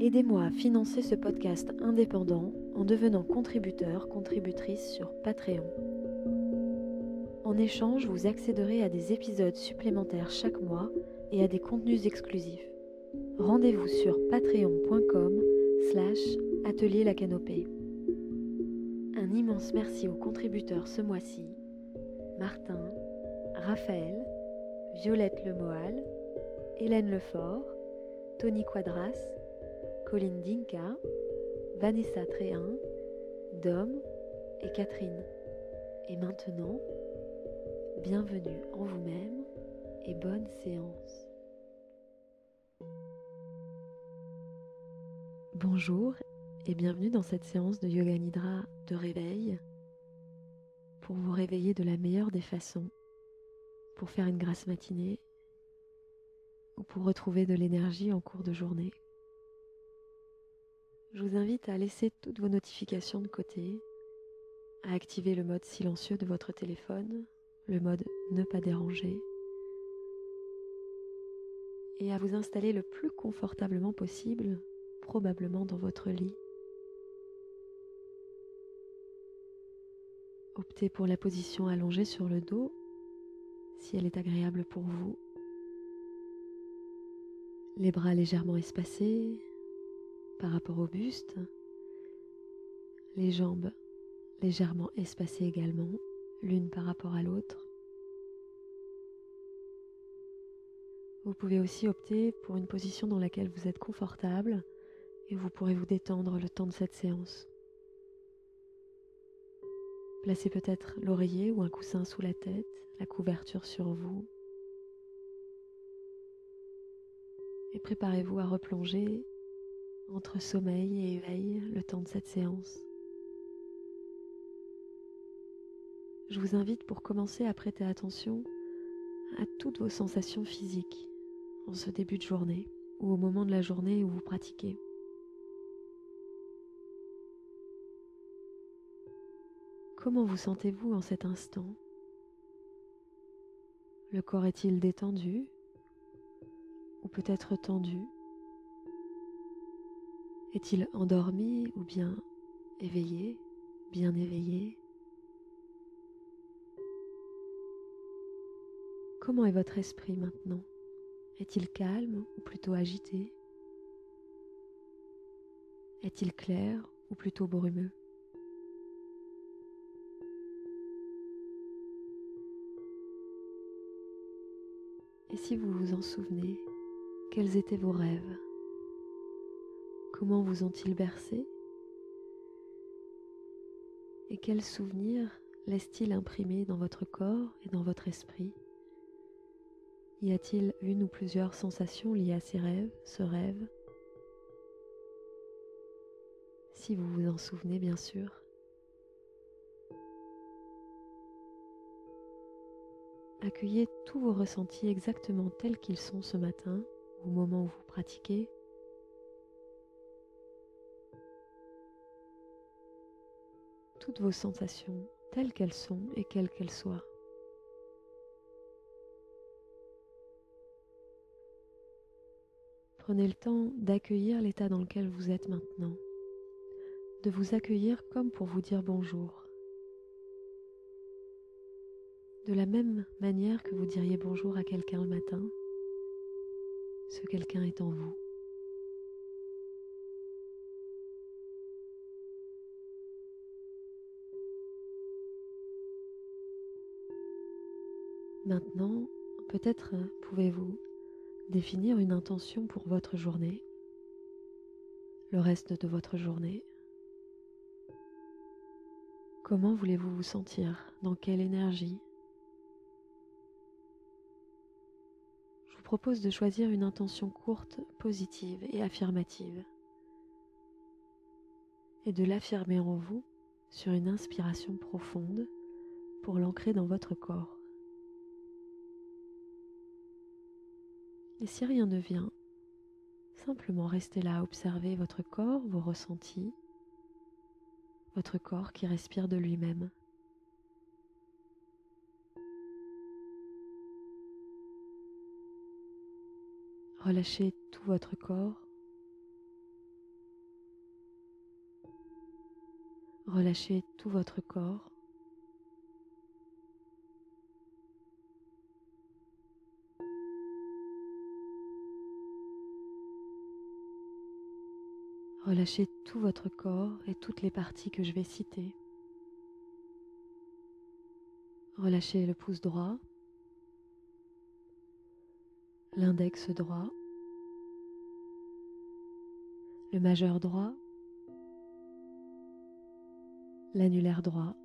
Aidez-moi à financer ce podcast indépendant en devenant contributeur, contributrice sur Patreon. En échange, vous accéderez à des épisodes supplémentaires chaque mois et à des contenus exclusifs. Rendez-vous sur patreon.com slash atelier la canopée. Un immense merci aux contributeurs ce mois-ci, Martin, Raphaël, Violette Lemoal, Hélène Lefort, Tony Quadras, Colline Dinka, Vanessa Tréhin, Dom et Catherine. Et maintenant, bienvenue en vous-même et bonne séance. Bonjour et bienvenue dans cette séance de Yoga Nidra de réveil pour vous réveiller de la meilleure des façons, pour faire une grasse matinée ou pour retrouver de l'énergie en cours de journée je vous invite à laisser toutes vos notifications de côté, à activer le mode silencieux de votre téléphone, le mode ne pas déranger, et à vous installer le plus confortablement possible, probablement dans votre lit. Optez pour la position allongée sur le dos si elle est agréable pour vous. Les bras légèrement espacés, par rapport au buste, les jambes légèrement espacées également, l'une par rapport à l'autre. Vous pouvez aussi opter pour une position dans laquelle vous êtes confortable et vous pourrez vous détendre le temps de cette séance. Placez peut-être l'oreiller ou un coussin sous la tête, la couverture sur vous. Et préparez-vous à replonger entre sommeil et éveil le temps de cette séance. Je vous invite pour commencer à prêter attention à toutes vos sensations physiques en ce début de journée ou au moment de la journée où vous pratiquez. Comment vous sentez-vous en cet instant? Le corps est-il détendu ou peut-être tendu? Est-il endormi ou bien éveillé, bien éveillé? Comment est votre esprit maintenant? Est-il calme ou plutôt agité? Est-il clair ou plutôt brumeux? Et si vous vous en souvenez, quels étaient vos rêves? Comment vous ont-ils bercé? Et quels souvenirs laissent-ils imprimer dans votre corps et dans votre esprit? Y a-t-il une ou plusieurs sensations liées à ces rêves, ce rêve? Si vous vous en souvenez bien sûr. Accueillez tous vos ressentis exactement tels qu'ils sont ce matin, au moment où vous pratiquez, toutes vos sensations telles qu'elles sont et quelles qu'elles soient. Prenez le temps d'accueillir l'état dans lequel vous êtes maintenant, de vous accueillir comme pour vous dire bonjour. De la même manière que vous diriez bonjour à quelqu'un le matin, ce quelqu'un est en vous. Maintenant, peut-être pouvez-vous définir une intention pour votre journée, le reste de votre journée? Comment voulez-vous vous sentir? Dans quelle énergie? Je vous propose de choisir une intention courte, positive et affirmative et de l'affirmer en vous sur une inspiration profonde pour l'ancrer dans votre corps. Et si rien ne vient, simplement restez là à observer votre corps, vos ressentis, votre corps qui respire de lui-même. Relâchez tout votre corps. Relâchez tout votre corps. Relâchez tout votre corps et toutes les parties que je vais citer. Relâchez le pouce droit, l'index droit, le majeur droit, l'annulaire droit,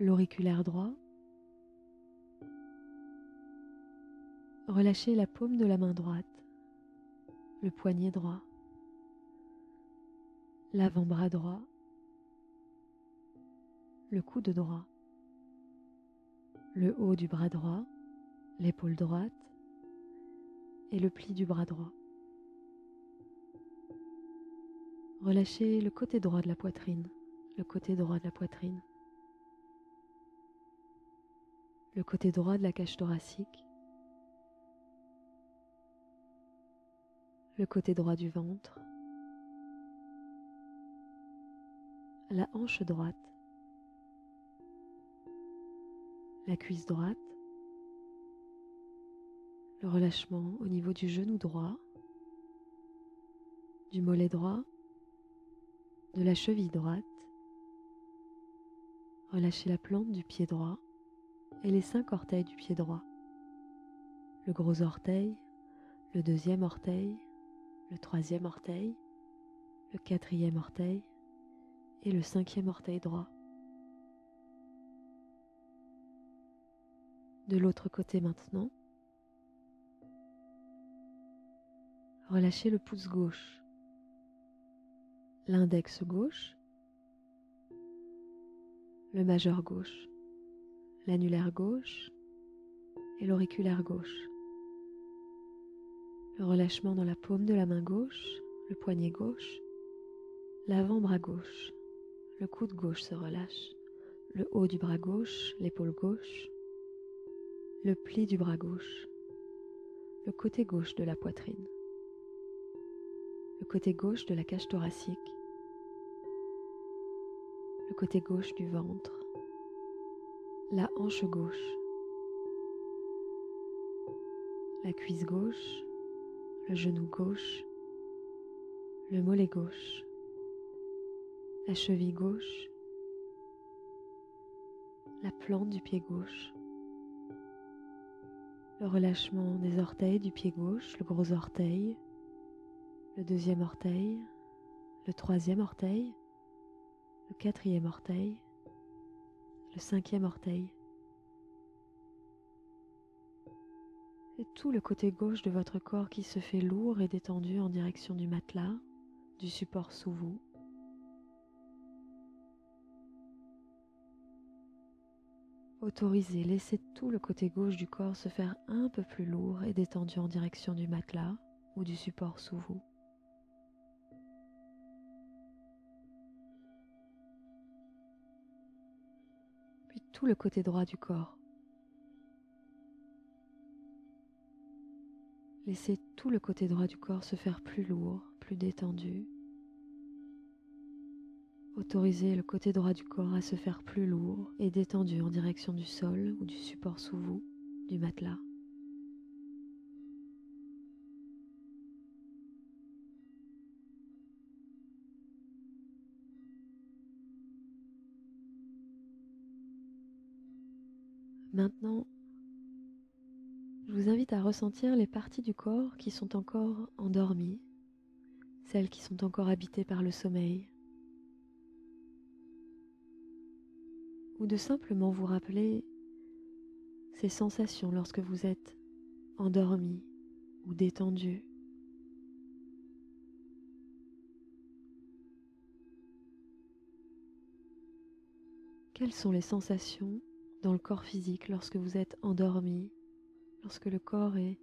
l'auriculaire droit. Relâchez la paume de la main droite, le poignet droit, l'avant-bras droit, le coude droit, le haut du bras droit, l'épaule droite. Et le pli du bras droit. Relâchez le côté droit de la poitrine, le côté droit de la poitrine, le côté droit de la cage thoracique, côté droit du ventre, la hanche droite, la cuisse droite, le relâchement au niveau du genou droit, du mollet droit, de la cheville droite. Relâchez la plante du pied droit et les cinq orteils du pied droit. Le gros orteil, le deuxième orteil, le troisième orteil, le quatrième orteil et le cinquième orteil droit. De l'autre côté maintenant, relâchez le pouce gauche, l'index gauche, le majeur gauche, l'annulaire gauche et l'auriculaire gauche. Le relâchement dans la paume de la main gauche, le poignet gauche, l'avant-bras gauche, le coude gauche se relâche, le haut du bras gauche, l'épaule gauche, le pli du bras gauche, le côté gauche de la poitrine. Le côté gauche de la cage thoracique, le côté gauche du ventre, la hanche gauche, la cuisse gauche, le genou gauche, le mollet gauche, la cheville gauche, la plante du pied gauche, le relâchement des orteils du pied gauche, le gros orteil, le deuxième orteil, le troisième orteil, le quatrième orteil, le cinquième orteil. Tout le côté gauche de votre corps qui se fait lourd et détendu en direction du matelas, du support sous vous. Autorisez, laissez tout le côté gauche du corps se faire un peu plus lourd et détendu en direction du matelas ou du support sous vous. le côté droit du corps. Laissez tout le côté droit du corps se faire plus lourd, plus détendu. Autorisez le côté droit du corps à se faire plus lourd et détendu en direction du sol ou du support sous vous, du matelas. Maintenant, je vous invite à ressentir les parties du corps qui sont encore endormies, celles qui sont encore habitées par le sommeil, ou de simplement vous rappeler ces sensations lorsque vous êtes endormi ou détendu. Quelles sont les sensations dans le corps physique lorsque vous êtes endormi, lorsque le corps est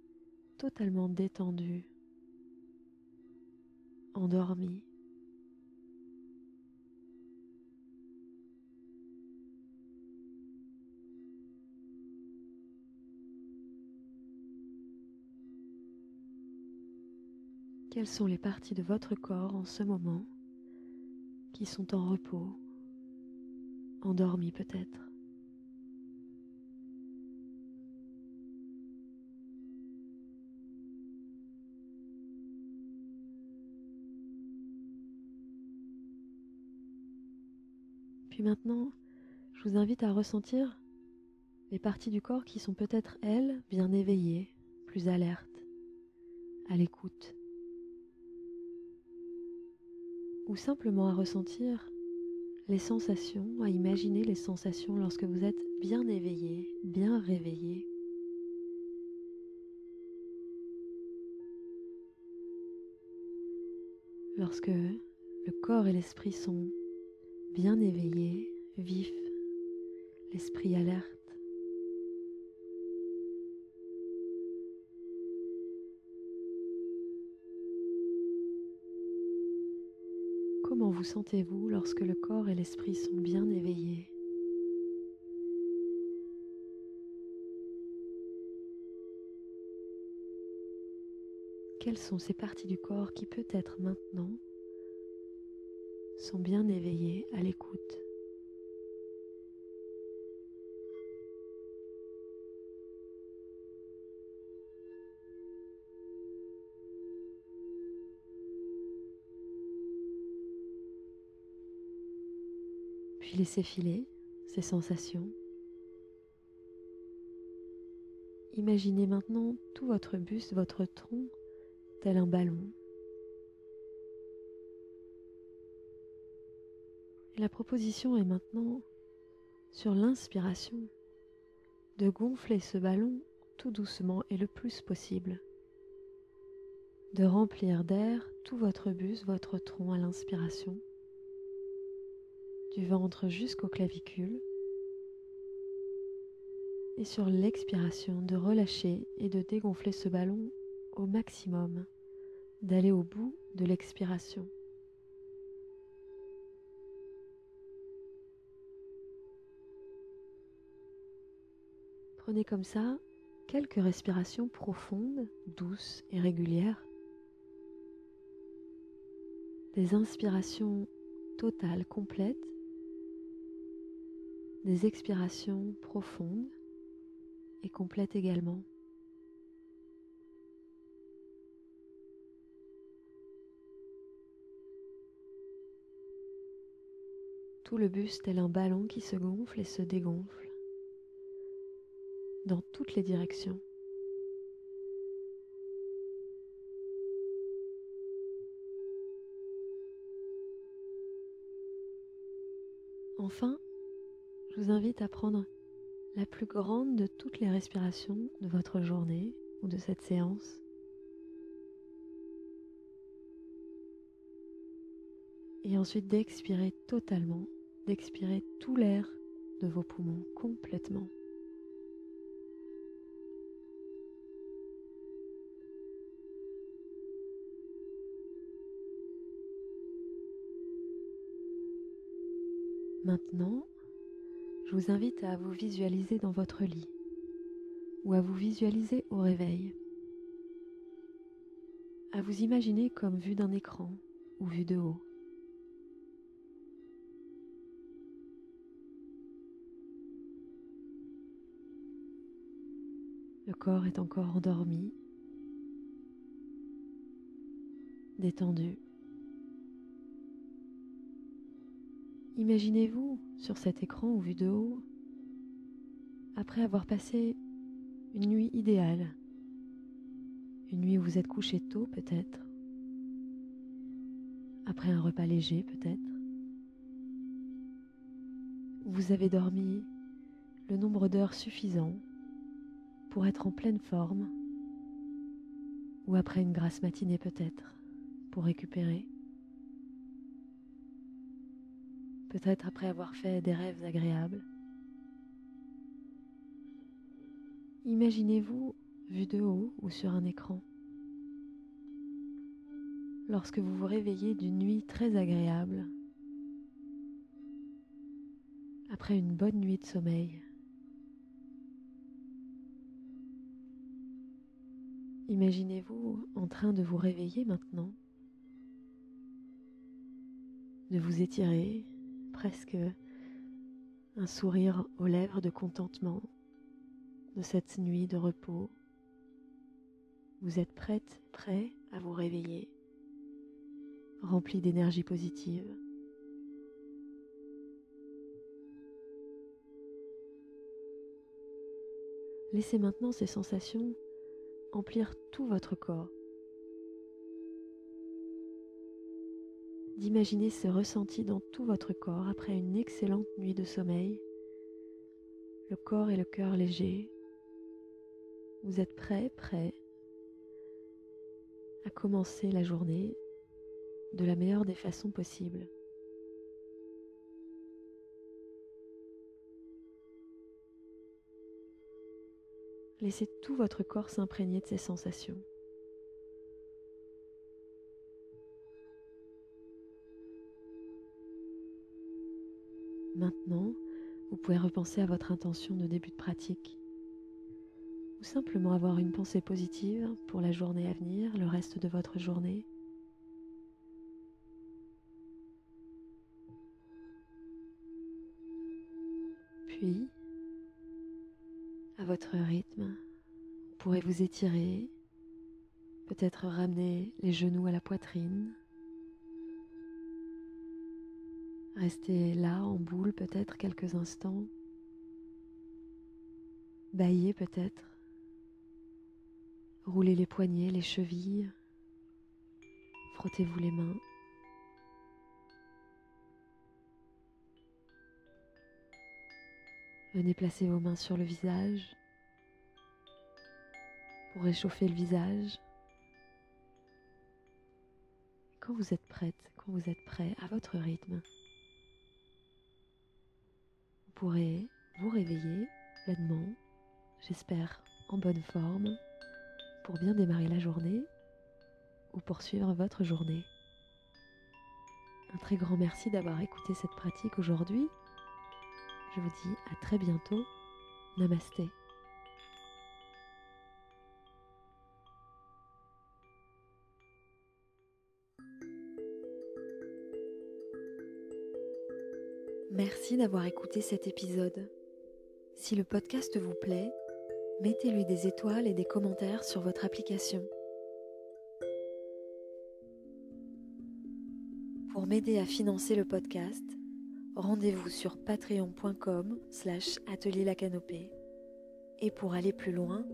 totalement détendu, endormi. Quelles sont les parties de votre corps en ce moment qui sont en repos, endormies peut-être? Maintenant, je vous invite à ressentir les parties du corps qui sont peut-être, elles, bien éveillées, plus alertes, à l'écoute. ou simplement à ressentir les sensations, à imaginer les sensations lorsque vous êtes bien éveillé, bien réveillé. Lorsque le corps et l'esprit sont bien éveillés, vifs, l'esprit alerte. Comment vous sentez-vous lorsque le corps et l'esprit sont bien éveillés? Quelles sont ces parties du corps qui peut-être maintenant sont bien éveillées à l'écoute puis laissez filer ces sensations. Imaginez maintenant tout votre buste, votre tronc, tel un ballon. Et la proposition est maintenant, sur l'inspiration, de gonfler ce ballon tout doucement et le plus possible, de remplir d'air tout votre buste, votre tronc à l'inspiration. Du ventre jusqu'aux clavicules. Et sur l'expiration de relâcher et de dégonfler ce ballon au maximum, d'aller au bout de l'expiration. Prenez comme ça quelques respirations profondes, douces et régulières. Des inspirations totales, complètes des expirations profondes et complètes également. Tout le buste est un ballon qui se gonfle et se dégonfle dans toutes les directions. Enfin, je vous invite à prendre la plus grande de toutes les respirations de votre journée ou de cette séance. Et ensuite d'expirer totalement, d'expirer tout l'air de vos poumons complètement. Maintenant, je vous invite à vous visualiser dans votre lit ou à vous visualiser au réveil, à vous imaginer comme vu d'un écran ou vu de haut. Le corps est encore endormi, détendu. Imaginez-vous sur cet écran ou vu de haut, après avoir passé une nuit idéale, une nuit où vous êtes couché tôt peut-être, après un repas léger peut-être, vous avez dormi le nombre d'heures suffisant pour être en pleine forme ou après une grasse matinée peut-être pour récupérer. Peut-être après avoir fait des rêves agréables. Imaginez-vous vu de haut ou sur un écran. Lorsque vous vous réveillez d'une nuit très agréable, après une bonne nuit de sommeil. Imaginez-vous en train de vous réveiller maintenant, de vous étirer, presque un sourire aux lèvres de contentement de cette nuit de repos. Vous êtes prête, prêt à vous réveiller, rempli d'énergie positive. Laissez maintenant ces sensations emplir tout votre corps. D'imaginer ce ressenti dans tout votre corps après une excellente nuit de sommeil. Le corps et le cœur légers. Vous êtes prêt, prêt à commencer la journée de la meilleure des façons possibles. Laissez tout votre corps s'imprégner de ces sensations. Maintenant, vous pouvez repenser à votre intention de début de pratique ou simplement avoir une pensée positive pour la journée à venir, le reste de votre journée. Puis, à votre rythme. Vous pourrez vous étirer, peut-être ramener les genoux à la poitrine. Restez là en boule peut-être quelques instants. Baillez peut-être. Roulez les poignets, les chevilles. Frottez-vous les mains. Venez placer vos mains sur le visage pour réchauffer le visage. Quand vous êtes prête, quand vous êtes prêt à votre rythme, pourrez vous réveiller pleinement, j'espère en bonne forme, pour bien démarrer la journée ou poursuivre votre journée. Un très grand merci d'avoir écouté cette pratique aujourd'hui je vous dis à très bientôt. Namasté. Merci d'avoir écouté cet épisode. Si le podcast vous plaît, mettez-lui des étoiles et des commentaires sur votre application. Pour m'aider à financer le podcast, rendez-vous sur patreon.com slash atelier la canopée. Et pour aller plus loin,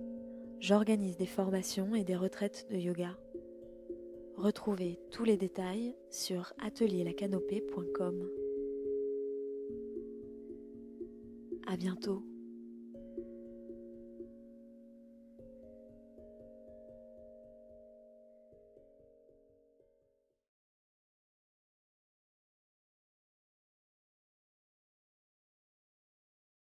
j'organise des formations et des retraites de yoga. Retrouvez tous les détails sur atelierlacanopée.com. À bientôt.